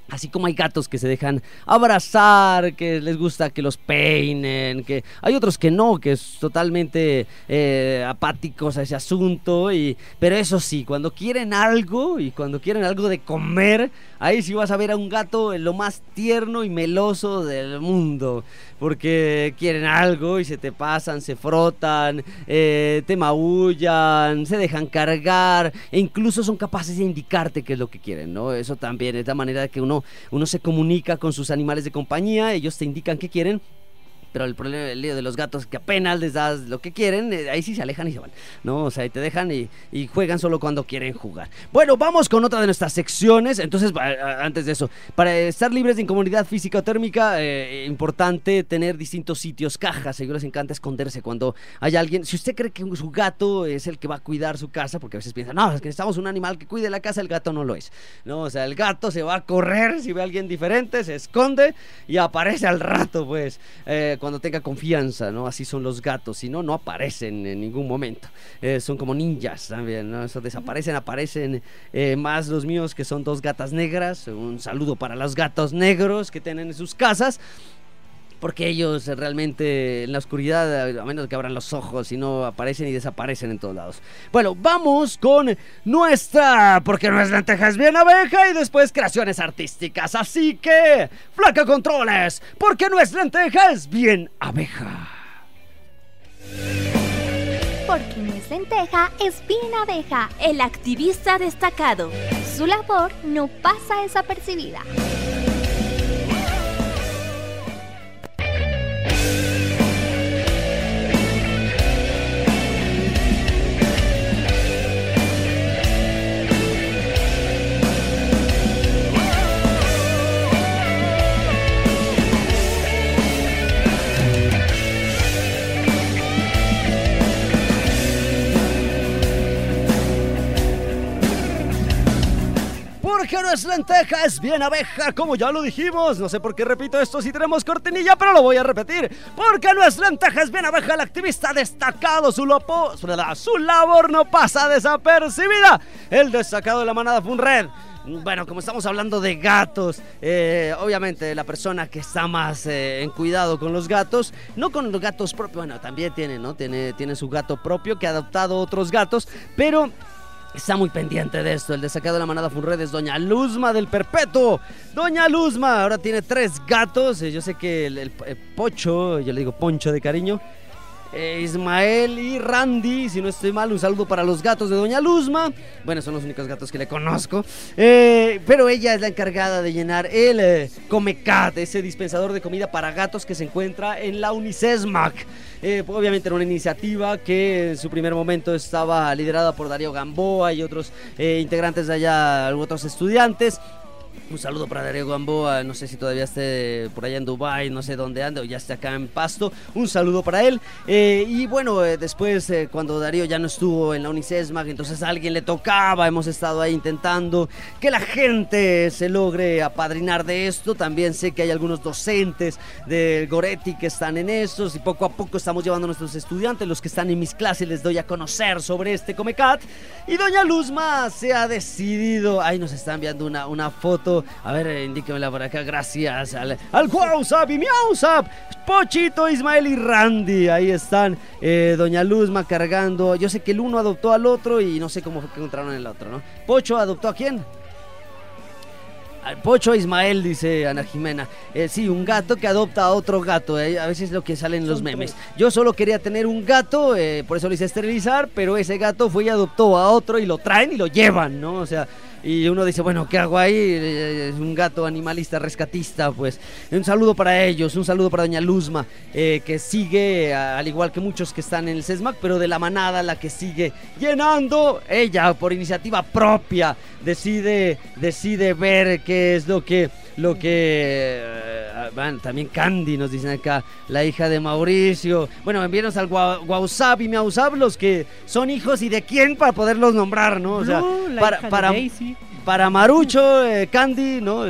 Así como hay gatos que se dejan abrazar, que les gusta que los peinen, que hay otros que no, que es totalmente eh, apáticos a ese asunto. Y, pero eso sí, cuando quieren algo y cuando quieren algo de comer, ahí sí vas a ver a un gato lo más tierno y meloso del mundo porque quieren algo y se te pasan, se frotan, eh, te maullan, se dejan cargar e incluso son capaces de indicarte qué es lo que quieren, ¿no? Eso también es la manera de que uno, uno se comunica con sus animales de compañía, ellos te indican qué quieren pero el problema el lío de los gatos que apenas les das lo que quieren, eh, ahí sí se alejan y se van, ¿no? O sea, ahí te dejan y, juegan solo cuando quieren jugar. Bueno, vamos con otra de nuestras secciones. Entonces, antes de eso, para estar libres de incomodidad física o térmica, eh, importante tener distintos sitios, cajas. Ellos les encanta esconderse cuando hay alguien. Si usted cree que su gato es el que va a cuidar su casa, porque a veces piensan, no, es que necesitamos un animal que cuide la casa, el gato no lo es. No, o sea, el gato se va a correr si ve a alguien diferente, se esconde y aparece al rato, pues. Eh, cuando tenga confianza, ¿no? Así son los gatos, si no, no aparecen en ningún momento. Eh, son como ninjas también, ¿no? Eso desaparecen, aparecen eh, más los míos que son dos gatas negras. Un saludo para los gatos negros que tienen en sus casas porque ellos realmente en la oscuridad, a menos que abran los ojos, y no aparecen y desaparecen en todos lados. Bueno, vamos con nuestra, porque nuestra lenteja es bien abeja y después creaciones artísticas. Así que, flaca controles, porque nuestra lenteja es bien abeja. Porque nuestra lenteja es bien abeja, el activista destacado. Su labor no pasa desapercibida. Yeah. Porque nuestra lenteja es bien abeja, como ya lo dijimos. No sé por qué repito esto si tenemos cortinilla, pero lo voy a repetir. Porque nuestra lenteja es bien abeja, el activista destacado, su, lopo, su labor no pasa desapercibida. El destacado de la manada Funred. Bueno, como estamos hablando de gatos, eh, obviamente la persona que está más eh, en cuidado con los gatos, no con los gatos propios, bueno, también tiene, ¿no? Tiene, tiene su gato propio que ha adoptado otros gatos, pero Está muy pendiente de esto. El desacado de la manada Funred Doña Luzma del Perpetuo. Doña Luzma ahora tiene tres gatos. Eh, yo sé que el, Pocho, yo le digo Poncho de cariño. Eh, Ismael y Randy, si no estoy mal, un saludo para los gatos de Doña Luzma. Bueno, son los únicos gatos que le conozco. Eh, pero ella es la encargada de llenar el eh, Comecat, ese dispensador de comida para gatos que se encuentra en la Unicesmac. Obviamente era una iniciativa que en su primer momento estaba liderada por Darío Gamboa y otros integrantes de allá, otros estudiantes. Un saludo para Darío Gamboa, no sé si todavía esté por allá en Dubai, no sé dónde anda o ya esté acá en Pasto. Un saludo para él. Eh, y bueno, eh, después eh, cuando Darío ya no estuvo en la Unicesmac, entonces a alguien le tocaba, hemos estado ahí intentando que la gente se logre apadrinar de esto. También sé que hay algunos docentes del Goretti que están en estos y poco a poco estamos llevando a nuestros estudiantes, los que están en mis clases, les doy a conocer sobre este Comecat. Y Doña Luzma se ha decidido, ahí nos está enviando una, una foto a ver, indíquemela por acá. Gracias al, al WhatsApp y Miausap. Pochito, Ismael y Randy. Ahí están. Eh, Doña Luzma cargando. Yo sé que el uno adoptó al otro y no sé cómo fue que encontraron el otro, ¿no? Pocho adoptó a quién? Al Pocho Ismael, dice Ana Jimena. Eh, sí, un gato que adopta a otro gato. eh, A veces es lo que sale en los memes. Yo solo quería tener un gato, eh, por eso lo hice esterilizar, pero ese gato fue y adoptó a otro y lo traen y lo llevan, ¿no? O sea, y uno dice, bueno, ¿qué hago ahí? Eh, Es un gato animalista, rescatista, pues. Un saludo para ellos, un saludo para Doña Luzma, eh, que sigue, al igual que muchos que están en el CESMAC, pero de la manada la que sigue llenando. Ella, por iniciativa propia, decide, decide ver qué es lo que, lo que... eh, van, también Candy nos dicen acá, la hija de Mauricio. Bueno, envíenos al Guausab y Miausab, los que son hijos y de quién para poderlos nombrar, ¿no? O sea, Blue, la para, hija de para, Daisy. para Marucho, eh, Candy, ¿no?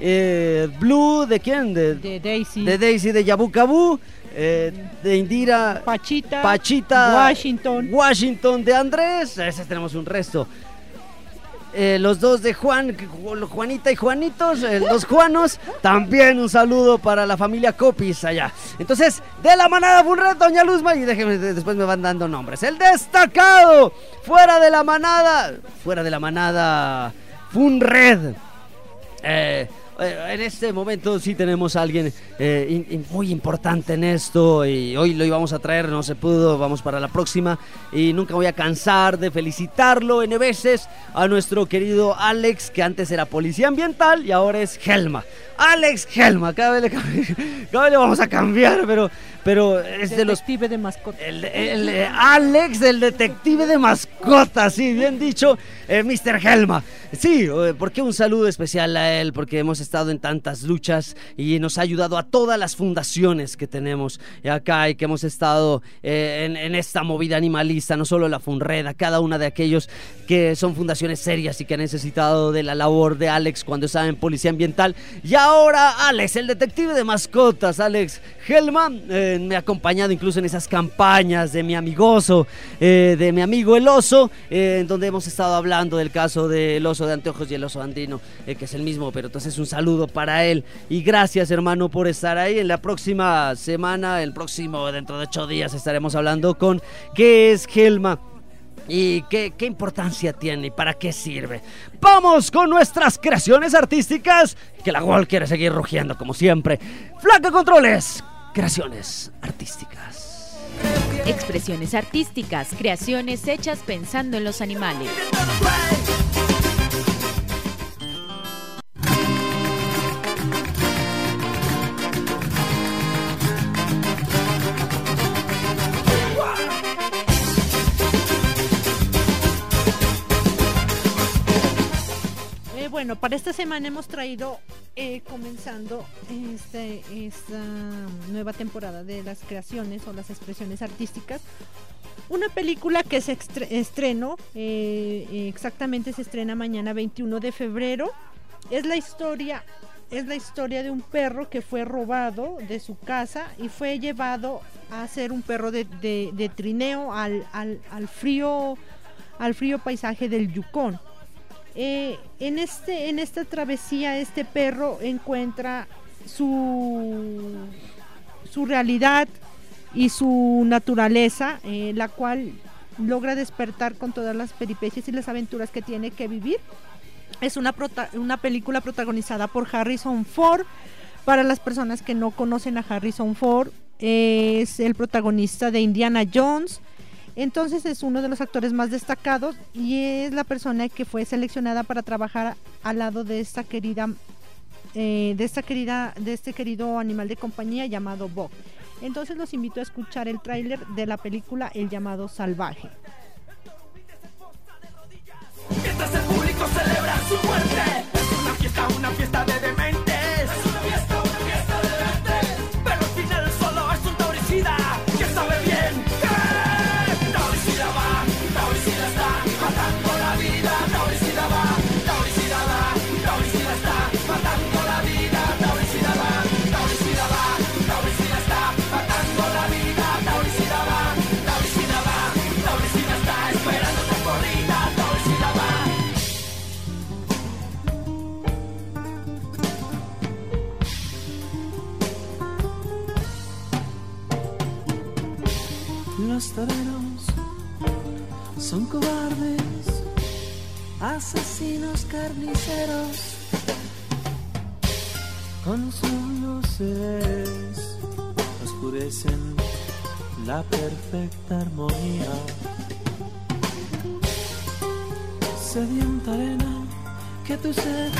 Eh, Blue, ¿de quién? De, De Daisy. de Daisy de Yabucabú, eh, de Indira, Pachita. Pachita, Washington. Washington de Andrés, ese tenemos un resto. Eh, los dos de Juan, Juanita y Juanitos, eh, los Juanos, también un saludo para la familia Copis allá. Entonces, de la manada Funred, Doña Luzma, y déjenme, de- después me van dando nombres. El destacado, fuera de la manada, fuera de la manada Funred. Eh, en este momento sí tenemos a alguien eh, muy importante en esto y hoy lo íbamos a traer, no se pudo, vamos para la próxima y nunca voy a cansar de felicitarlo en veces a nuestro querido Alex que antes era policía ambiental y ahora es Helma. Alex Helma, cada vez le, cam- cada vez le vamos a cambiar, pero, pero es de los Detective de mascota. el, el, Alex, el detective de mascotas, sí, bien dicho, eh, Mr. Helma. Sí, eh, porque un saludo especial a él, porque hemos estado en tantas luchas y nos ha ayudado a todas las fundaciones que tenemos acá y que hemos estado eh, en, en esta movida animalista, no solo la Funreda, cada una de aquellos que son fundaciones serias y que han necesitado de la labor de Alex cuando estaba en Policía Ambiental. Y ahora Alex, el detective de mascotas, Alex Helma, eh, me ha acompañado incluso en esas campañas de mi amigoso, eh, de mi amigo el oso, eh, en donde hemos estado hablando del caso del oso de anteojos y el oso andino, que es el mismo, pero entonces un saludo para él. Y gracias hermano por estar ahí. En la próxima semana, el próximo, dentro de ocho días, estaremos hablando con qué es Helma. ¿Y qué, qué importancia tiene y para qué sirve? Vamos con nuestras creaciones artísticas, que la Wall quiere seguir rugiendo como siempre. Flaca Controles, creaciones artísticas. Expresiones artísticas, creaciones hechas pensando en los animales. Bueno, para esta semana hemos traído, eh, comenzando este, esta nueva temporada de las creaciones o las expresiones artísticas, una película que se estre- estrenó, eh, exactamente se estrena mañana 21 de febrero. Es la historia, es la historia de un perro que fue robado de su casa y fue llevado a ser un perro de trineo al, al- al frío, al frío paisaje del Yukon. Eh, en, este, en esta travesía este perro encuentra su, su realidad y su naturaleza, eh, la cual logra despertar con todas las peripecias y las aventuras que tiene que vivir. Es una, una película protagonizada por Harrison Ford. Para las personas que no conocen a Harrison Ford, es el protagonista de Indiana Jones. Entonces es uno de los actores más destacados y es la persona que fue seleccionada para trabajar al lado de esta querida, eh, de esta querida, de este querido animal de compañía llamado Bob. Entonces los invito a escuchar el tráiler de la película El llamado salvaje. Mientras el público celebra su muerte, la perfecta armonía. Sedienta arena que tu sed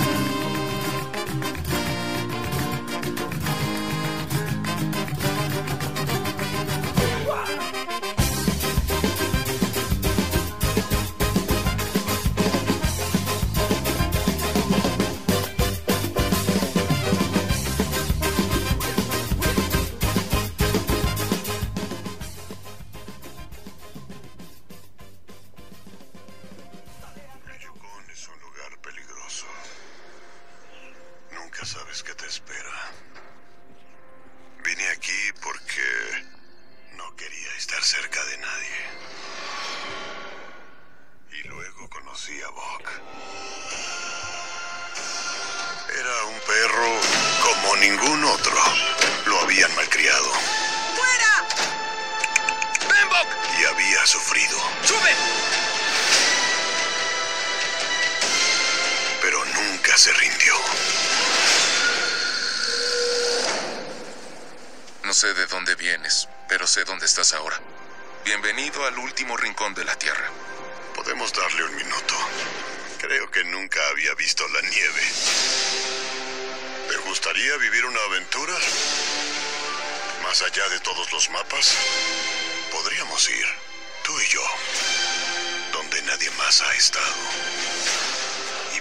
se rindió. No sé de dónde vienes, pero sé dónde estás ahora. Bienvenido al último rincón de la Tierra. Podemos darle un minuto. Creo que nunca había visto la nieve. ¿Te gustaría vivir una aventura? Más allá de todos los mapas, podríamos ir, tú y yo, donde nadie más ha estado.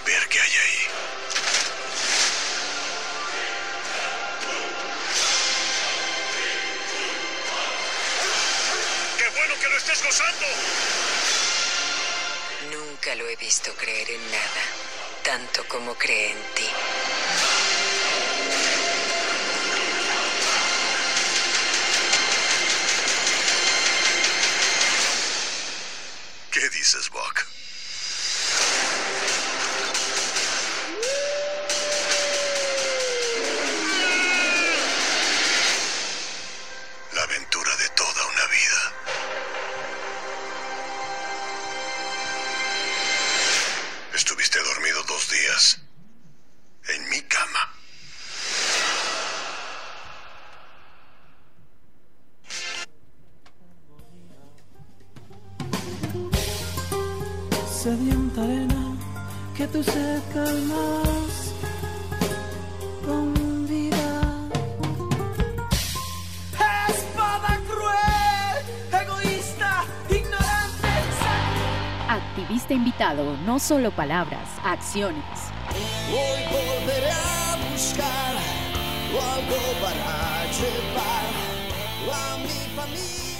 Ver qué hay ahí. ¡Qué bueno que lo estés gozando! Nunca lo he visto creer en nada, tanto como cree en ti. ¿Qué dices, Buck? Activista invitado, no solo palabras, acciones. Hoy volveré a buscar algo para llevar a mi familia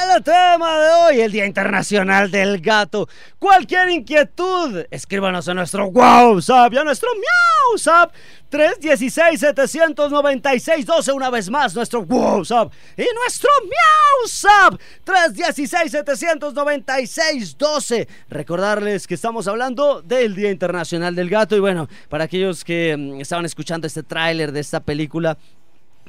El tema de hoy, el Día Internacional del Gato. Cualquier inquietud, escríbanos a nuestro WhatsApp y a nuestro MiauSap 316-796-12. Una vez más, nuestro WhatsApp y nuestro MiauSap 316-796-12. Recordarles que estamos hablando del Día Internacional del Gato. Y bueno, para aquellos que mm, estaban escuchando este tráiler de esta película,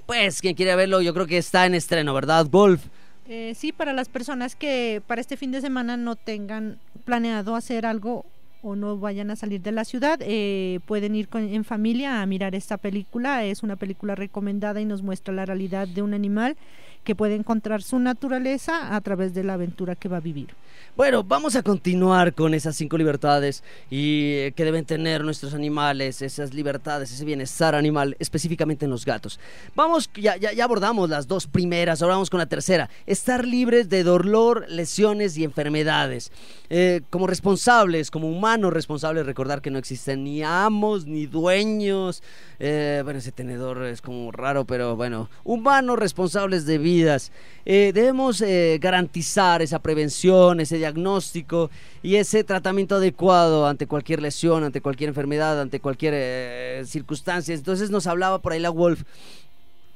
pues quien quiere verlo, yo creo que está en estreno, ¿verdad, Golf? Eh, sí, para las personas que para este fin de semana no tengan planeado hacer algo o no vayan a salir de la ciudad, eh, pueden ir con- en familia a mirar esta película. Es una película recomendada y nos muestra la realidad de un animal que puede encontrar su naturaleza a través de la aventura que va a vivir. Bueno, vamos a continuar con esas cinco libertades y eh, que deben tener nuestros animales, esas libertades, ese bienestar animal, específicamente en los gatos. Vamos, ya, ya, ya abordamos las dos primeras, ahora vamos con la tercera. Estar libres de dolor, lesiones y enfermedades. Eh, como responsables, como humanos responsables, recordar que no existen ni amos ni dueños. Eh, bueno, ese tenedor es como raro, pero bueno, humanos responsables de vidas. Debemos garantizar esa prevención, ese diagnóstico y ese tratamiento adecuado ante cualquier lesión, ante cualquier enfermedad, ante cualquier eh, circunstancia. Entonces nos hablaba por ahí la Wolf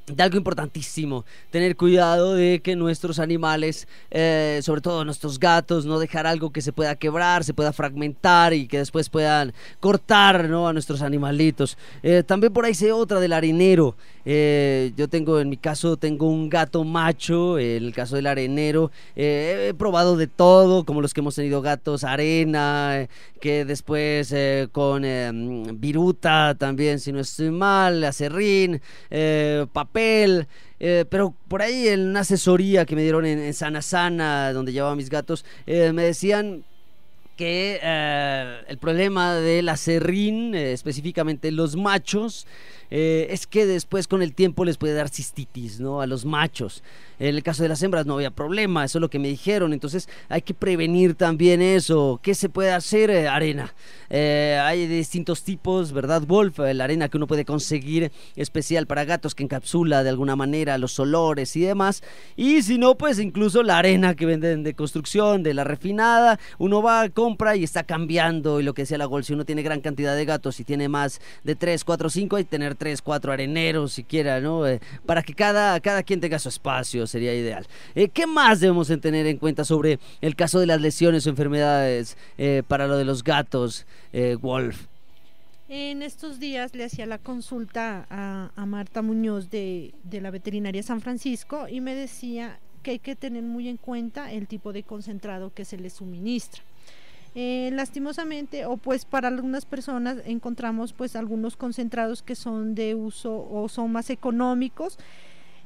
de algo importantísimo, tener cuidado de que nuestros animales, eh, sobre todo nuestros gatos, no dejar algo que se pueda quebrar, se pueda fragmentar y que después puedan cortar ¿no? a nuestros animalitos. Eh, también por ahí sé otra del arenero. Eh, yo tengo, en mi caso, tengo un gato macho, el caso del arenero. he probado de todo, como los que hemos tenido gatos, arena, que después con mm, viruta también, si no estoy mal, acerrín, eh, papel. eh, pero por ahí en una asesoría que me dieron en, en Sana Sana, donde llevaba a mis gatos, eh, me decían que eh, el problema del acerrín, específicamente los machos, eh, es que después con el tiempo les puede dar cistitis, ¿no? A los machos. En el caso de las hembras no había problema, eso es lo que me dijeron. Entonces hay que prevenir también eso. ¿Qué se puede hacer? Eh, arena. Eh, hay distintos tipos, ¿verdad, Wolf? La arena que uno puede conseguir especial para gatos que encapsula de alguna manera los olores y demás. Y si no, pues incluso la arena que venden de construcción, de la refinada. Uno va, compra y está cambiando. Y lo que decía la Wolf, si uno tiene gran cantidad de gatos y tiene más de 3, 4, 5, hay que tener 3, 4 areneros siquiera, ¿no? Eh, para que cada, cada quien tenga su espacio, sería ideal. Eh, ¿Qué más debemos en tener en cuenta sobre el caso de las lesiones o enfermedades eh, para lo de los gatos, Wolf? En estos días le hacía la consulta a, a Marta Muñoz de, de la veterinaria San Francisco y me decía que hay que tener muy en cuenta el tipo de concentrado que se le suministra. Eh, lastimosamente o pues para algunas personas encontramos pues algunos concentrados que son de uso o son más económicos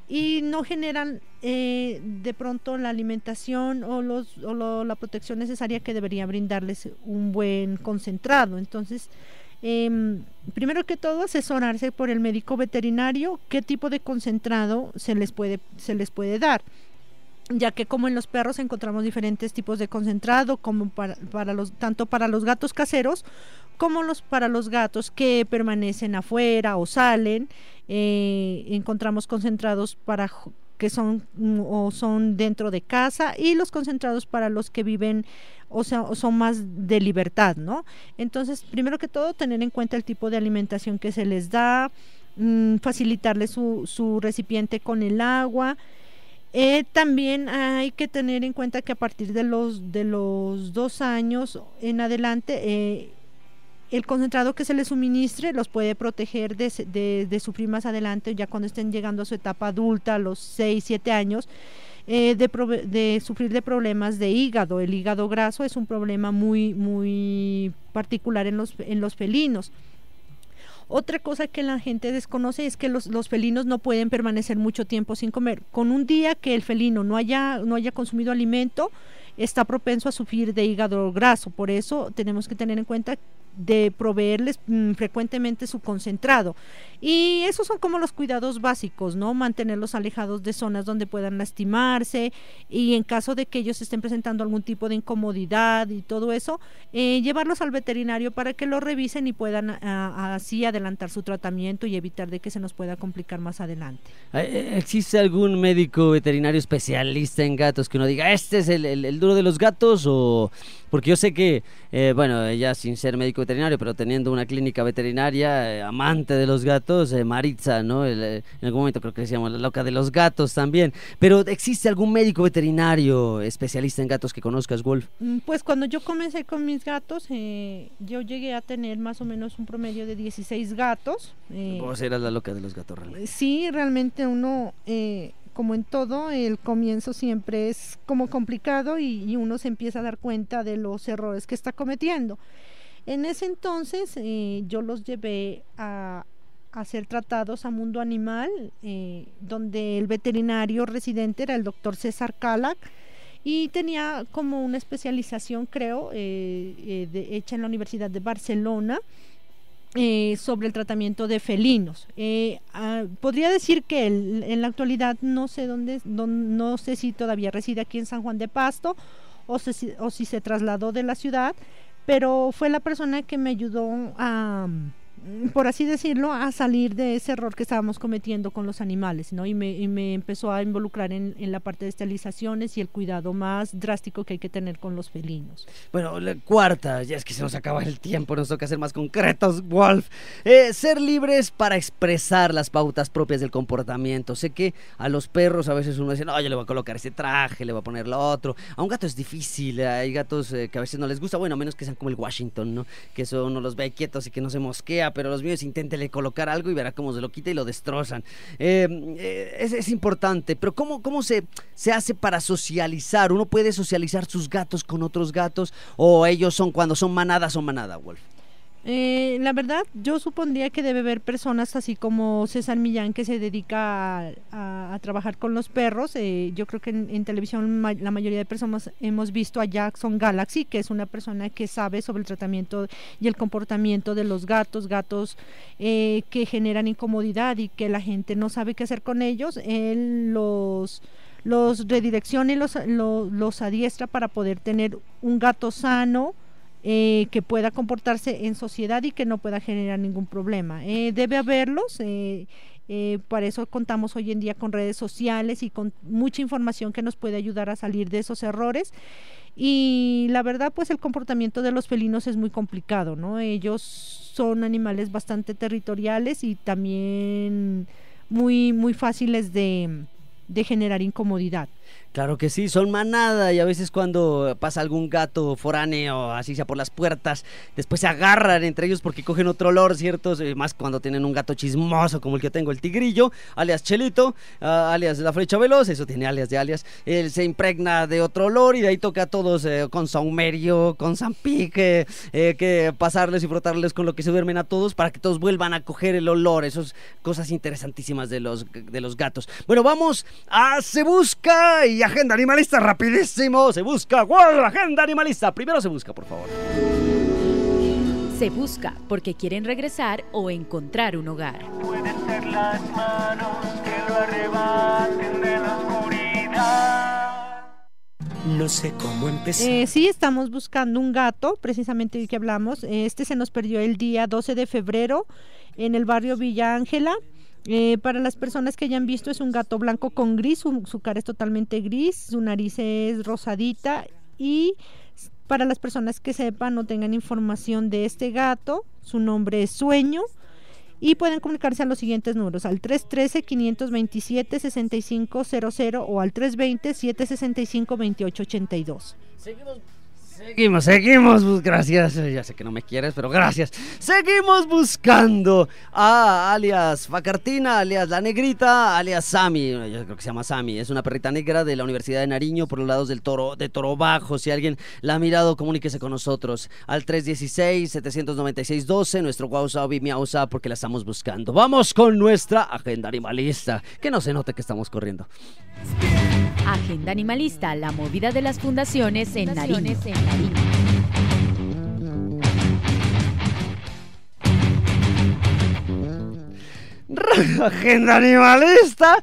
y no generan eh, de pronto la alimentación o, los, o la protección necesaria que debería brindarles un buen concentrado. Entonces, em, primero que todo, asesorarse por el médico veterinario qué tipo de concentrado se les puede, se les puede dar ya que como en los perros encontramos diferentes tipos de concentrado, como para, para los, tanto para los gatos caseros como los para los gatos que permanecen afuera o salen. Eh, encontramos concentrados para que son mm, o son dentro de casa y los concentrados para los que viven o sea son más de libertad, ¿no? Entonces, primero que todo, tener en cuenta el tipo de alimentación que se les da, mm, facilitarles su, su recipiente con el agua, eh, también hay que tener en cuenta que a partir de los de los dos años en adelante eh, el concentrado que se les suministre los puede proteger de, de- de sufrir más adelante ya cuando estén llegando a su etapa adulta a los 6, 7 años eh, de, de sufrir de problemas de hígado. El hígado graso es un problema muy muy particular en los en los felinos otra cosa que la gente desconoce es que los, los felinos no pueden permanecer mucho tiempo sin comer. Con un día que el felino no haya, no haya consumido alimento, está propenso a sufrir de hígado graso. Por eso tenemos que tener en cuenta de proveerles mm, frecuentemente su concentrado. Y esos son como los cuidados básicos, ¿no? Mantenerlos alejados de zonas donde puedan lastimarse y en caso de que ellos estén presentando algún tipo de incomodidad y todo eso, eh, llevarlos al veterinario para que lo revisen y puedan ah, así adelantar su tratamiento y evitar de que se nos pueda complicar más adelante. Eh, ¿Existe algún médico veterinario especialista en gatos que uno diga, este es el, el- el duro de los gatos? o Porque yo sé que, eh, bueno, ya sin ser médico veterinario, pero teniendo una clínica veterinaria, eh, amante de los gatos, eh, Maritza, ¿no? El, eh, en algún momento creo que decíamos la loca de los gatos también. Pero ¿existe algún médico veterinario especialista en gatos que conozcas, Wolf? Mm, Pues cuando yo comencé con mis gatos, eh, yo llegué a tener más o menos un promedio de 16 gatos. Vos eras la loca de los gatos, realmente. Sí, realmente uno, eh, como en todo, el comienzo siempre es como complicado y, uno se empieza a dar cuenta de los errores que está cometiendo. En ese entonces eh, yo los llevé a, a ser tratados a mundo animal, eh, donde el veterinario residente era el doctor César Calac y tenía como una especialización, creo, eh, de- hecha en la Universidad de Barcelona. Eh, sobre el tratamiento de felinos. Eh, ah, podría decir que en la actualidad no sé dónde, dón- no sé si todavía reside aquí en San Juan de Pasto o, se- o si se trasladó de la ciudad, pero fue la persona que me ayudó a, por así decirlo, a salir de ese error que estábamos cometiendo con los animales, ¿no? Y me, empezó a involucrar en, en la parte de esterilizaciones y el cuidado más drástico que hay que tener con los felinos. Bueno, la cuarta, ya es que se nos acaba el tiempo, nos toca ser más concretos, Wolf. Eh, ser libres para expresar las pautas propias del comportamiento. Sé que a los perros a veces uno dice, no, yo le voy a colocar ese traje, le voy a poner lo otro. A un gato es difícil, hay gatos eh, que a veces no les gusta, bueno, a menos que sean como el Washington, ¿no? Que eso uno los ve quietos y que no se mosquea, pero los míos inténtele colocar algo y verá cómo se lo quita y lo destrozan. Eh, eh, es, es importante, pero ¿cómo, cómo se, se hace para socializar? ¿Uno puede socializar sus gatos con otros gatos o ellos son cuando son manada, son manada, Wolf? Eh, la verdad, yo supondría que debe haber personas así como César Millán que se dedica a, trabajar con los perros. Eh, yo creo que en, televisión la mayoría de personas hemos visto a Jackson Galaxy, que es una persona que sabe sobre el tratamiento y el comportamiento de los gatos, gatos eh, que generan incomodidad y que la gente no sabe qué hacer con ellos. Él los los redirecciona y los, lo- los adiestra para poder tener un gato sano, eh, que pueda comportarse en sociedad y que no pueda generar ningún problema. Eh, debe haberlos, eh, para eso contamos hoy en día con redes sociales y con mucha información que nos puede ayudar a salir de esos errores. Y la verdad, pues el comportamiento de los felinos es muy complicado, ¿no? Ellos son animales bastante territoriales y también muy, muy fáciles de, de generar incomodidad. Claro que sí, son manada y a veces cuando pasa algún gato foráneo, así sea por las puertas, después se agarran entre ellos porque cogen otro olor, ¿cierto? Eh, Más cuando tienen un gato chismoso como el que tengo, el tigrillo, alias Chelito, ah, alias la flecha veloz, eso tiene alias de alias, él se impregna de otro olor y de ahí toca a todos eh, con saumerio, con zampique, eh, que pasarles y frotarles con lo que se duermen a todos para que todos vuelvan a coger el olor, esas cosas interesantísimas de los, de los gatos. Bueno, vamos a Se Busca y Agenda Animalista, rapidísimo, Se Busca, ¡Wow! Agenda Animalista, primero Se Busca, por favor. Se busca porque quieren regresar o encontrar un hogar. Pueden ser las manos que lo arrebaten de la oscuridad. No sé cómo empezar. Eh, sí, estamos buscando un gato, precisamente hoy que hablamos. Este se nos perdió el día 12 de febrero en el barrio Villa Ángela. Eh, para las personas que hayan visto, es un gato blanco con gris, su, cara es totalmente gris, su nariz es rosadita y para las personas que sepan o tengan información de este gato, su nombre es Sueño y pueden comunicarse a los siguientes números, al 313-527-6500 o al 320-765-2882. Seguimos. Seguimos, seguimos, gracias. eh, Ya sé que no me quieres, pero gracias. Seguimos buscando a alias Facartina, alias La Negrita, alias Sami. Yo creo que se llama Sami. Es una perrita negra de la Universidad de Nariño por los lados del Toro, de Toro Bajo. Si alguien la ha mirado, comuníquese con nosotros al 316-796-12, nuestro WhatsApp y WhatsApp porque la estamos buscando. Vamos con nuestra agenda animalista. Que no se note que estamos corriendo. Agenda Animalista, la movida de las fundaciones en Nariño. Agenda Animalista.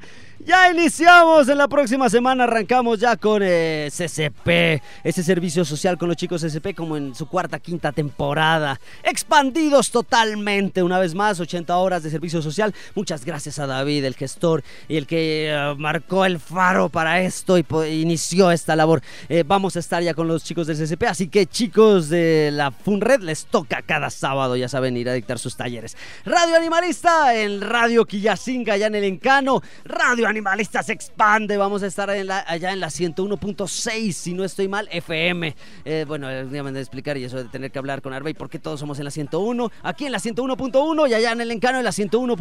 Ya iniciamos, en la próxima semana arrancamos ya con eh, CCP, ese servicio social con los chicos CCP como en su cuarta, quinta temporada. Expandidos totalmente, una vez más, 80 horas de servicio social. Muchas gracias a David, el gestor y el que eh, marcó el faro para esto y inició esta labor. Eh, vamos a estar ya con los chicos del CCP, así que chicos de la FUNRED les toca cada sábado, ya saben, ir a dictar sus talleres. Radio Animalista en Radio Quillacinga, allá en el Encano. Radio Animalista se expande, vamos a estar allá en la 101.6, si no estoy mal, FM. Eh, bueno, eh, ya me han de explicar y eso de tener que hablar con Arbey, porque todos somos en la 101. Aquí en la 101.1 y allá en el Encano en la 101.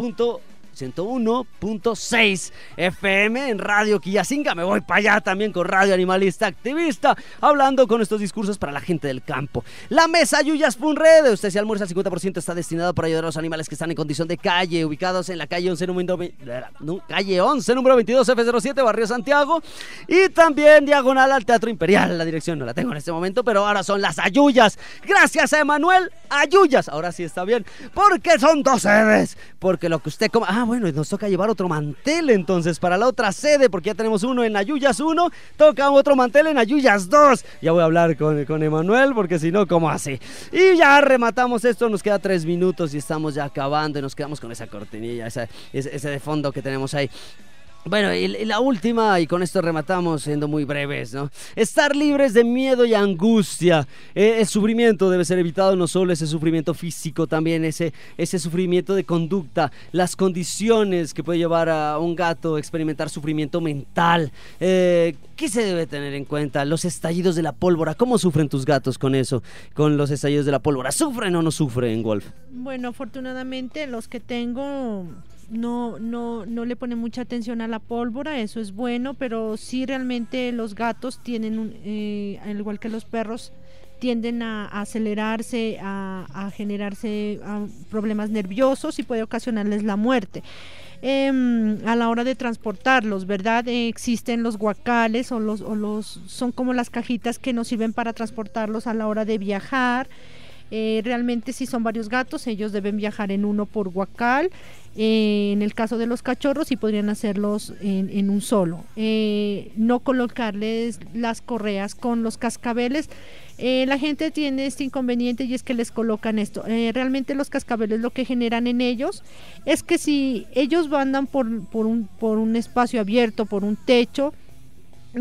101.6 FM en Radio Quillacinga. Me voy para allá también con Radio Animalista Activista, hablando con estos discursos para la gente del campo. La mesa Yuyas Funred, usted si almuerza, el 50% está destinado para ayudar a los animales que están en condición de calle, ubicados en la calle 11, número, calle 11, número 22, F07, Barrio Santiago, y también diagonal al Teatro Imperial. La dirección no la tengo en este momento, pero ahora son las Ayuyas. Gracias a Emanuel Ayuyas. Ahora sí está bien, porque son dos sedes. Porque lo que usted coma. Ah, bueno, nos toca llevar otro mantel entonces para la otra sede, porque ya tenemos uno en Ayuyas 1, toca otro mantel en Ayuyas 2. Ya voy a hablar con, con Emanuel, porque si no, ¿cómo así? Y ya rematamos esto, nos queda tres minutos y estamos ya acabando y nos quedamos con esa cortinilla, ese, ese de fondo que tenemos ahí. Bueno, y la última, y con esto rematamos siendo muy breves, ¿no? Estar libres de miedo y angustia. Eh, el sufrimiento debe ser evitado, no solo ese sufrimiento físico, también ese, ese sufrimiento de conducta, las condiciones que puede llevar a un gato a experimentar sufrimiento mental. Eh, ¿Qué se debe tener en cuenta? Los estallidos de la pólvora. ¿Cómo sufren tus gatos con eso? Con los estallidos de la pólvora. ¿Sufren o no sufren, Wolf? Bueno, afortunadamente los que tengo no, no, no le pone mucha atención a la pólvora, eso es bueno, pero sí realmente los gatos tienen, eh, al igual que los perros, tienden a, acelerarse, a, generarse problemas nerviosos y puede ocasionarles la muerte. Em, a la hora de transportarlos, ¿verdad? existen los guacales o los, o los, son como las cajitas que nos sirven para transportarlos a la hora de viajar. Eh, realmente si son varios gatos, ellos deben viajar en uno por guacal. Eh, en el caso de los cachorros, sí podrían hacerlos en, un solo. Eh, no colocarles las correas con los cascabeles. la gente tiene este inconveniente y es que les colocan esto. realmente los cascabeles lo que generan en ellos es que si ellos andan por, por, un, por un espacio abierto, por un techo,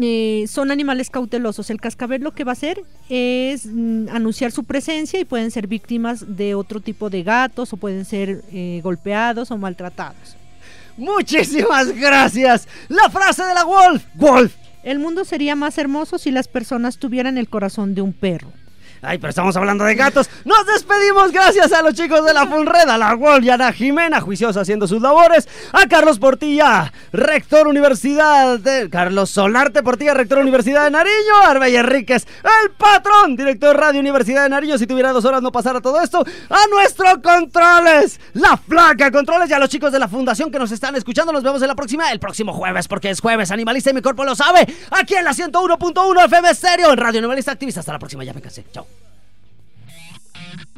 eh, son animales cautelosos. El cascabel lo que va a hacer es mm, anunciar su presencia y pueden ser víctimas de otro tipo de gatos o pueden ser eh, golpeados o maltratados. Muchísimas gracias. La frase de la Wolf. Wolf. El mundo sería más hermoso si las personas tuvieran el corazón de un perro. Ay, pero estamos hablando de gatos. Nos despedimos gracias a los chicos de la Funred, la Wolf y a Jimena, juiciosa haciendo sus labores. A Carlos Portilla, rector Universidad de... Carlos Solarte Portilla, rector Universidad de Nariño. Arbey Enríquez, el patrón, director Radio Universidad de Nariño. Si tuviera dos horas no pasara todo esto. A nuestro Controles, la flaca Controles y a los chicos de la Fundación que nos están escuchando. Nos vemos en la próxima, el próximo jueves, porque es jueves. Animalista y mi cuerpo lo sabe. Aquí en la 101.1 FM Stereo, en Radio Animalista Activista. Hasta la próxima, ya me casé. Chao.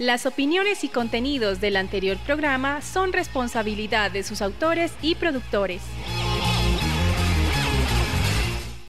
Las opiniones y contenidos del anterior programa son responsabilidad de sus autores y productores.